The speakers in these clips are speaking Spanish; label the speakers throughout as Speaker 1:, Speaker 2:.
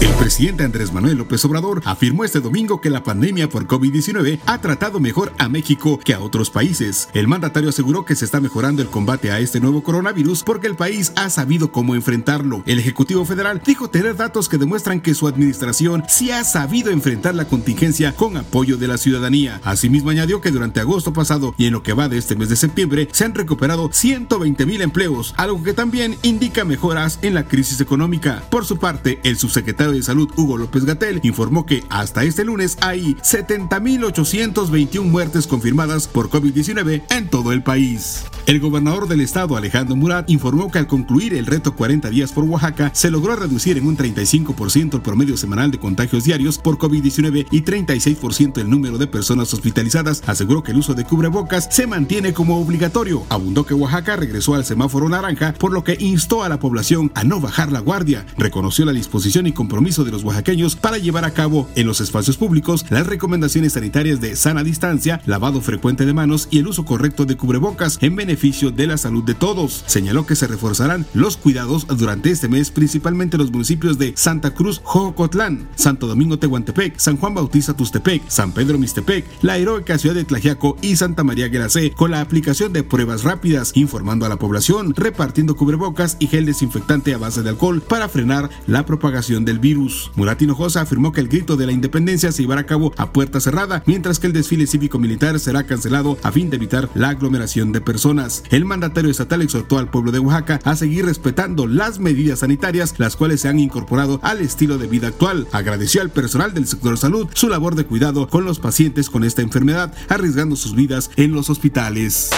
Speaker 1: El presidente Andrés Manuel López Obrador afirmó este domingo que la pandemia por COVID-19 ha tratado mejor a México que a otros países. El mandatario aseguró que se está mejorando el combate a este nuevo coronavirus porque el país ha sabido cómo enfrentarlo. El Ejecutivo Federal dijo tener datos que demuestran que su administración sí ha sabido enfrentar la contingencia con apoyo de la ciudadanía. Asimismo añadió que durante agosto pasado y en lo que va de este mes de septiembre se han recuperado 120 mil empleos, algo que también indica mejoras en la crisis económica. Por su parte, el subsecretario de Salud Hugo López Gatel informó que hasta este lunes hay 70.821 muertes confirmadas por COVID-19 en todo el país. El gobernador del estado, Alejandro Murat, informó que al concluir el reto 40 días por Oaxaca, se logró reducir en un 35% el promedio semanal de contagios diarios por COVID-19 y 36% el número de personas hospitalizadas. Aseguró que el uso de cubrebocas se mantiene como obligatorio. Abundó que Oaxaca regresó al semáforo naranja, por lo que instó a la población a no bajar la guardia. Reconoció la disposición y compromiso de los oaxaqueños para llevar a cabo en los espacios públicos las recomendaciones sanitarias de sana distancia, lavado frecuente de manos y el uso correcto de cubrebocas en beneficio de la salud de todos. Señaló que se reforzarán los cuidados durante este mes, principalmente en los municipios de Santa Cruz, Jocotlán, Santo Domingo Tehuantepec, San Juan Bautista Tustepec, San Pedro Mistepec, la heroica ciudad de Tlajiaco y Santa María Gueracé, con la aplicación de pruebas rápidas, informando a la población, repartiendo cubrebocas y gel desinfectante a base de alcohol para frenar la propagación del virus. Murat Hinojosa afirmó que el grito de la independencia se llevará a cabo a puerta cerrada, mientras que el desfile cívico-militar será cancelado a fin de evitar la aglomeración de personas. El mandatario estatal exhortó al pueblo de Oaxaca a seguir respetando las medidas sanitarias, las cuales se han incorporado al estilo de vida actual. Agradeció al personal del sector salud su labor de cuidado con los pacientes con esta enfermedad, arriesgando sus vidas en los hospitales.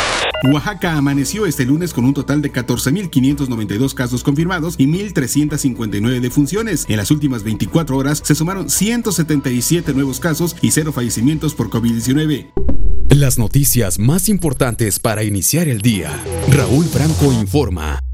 Speaker 1: Oaxaca amaneció este lunes con un total de 14.592 casos confirmados y 1.359 defunciones. En las últimas 24 horas se sumaron 177 nuevos casos y cero fallecimientos por COVID-19.
Speaker 2: Las noticias más importantes para iniciar el día. Raúl Franco informa.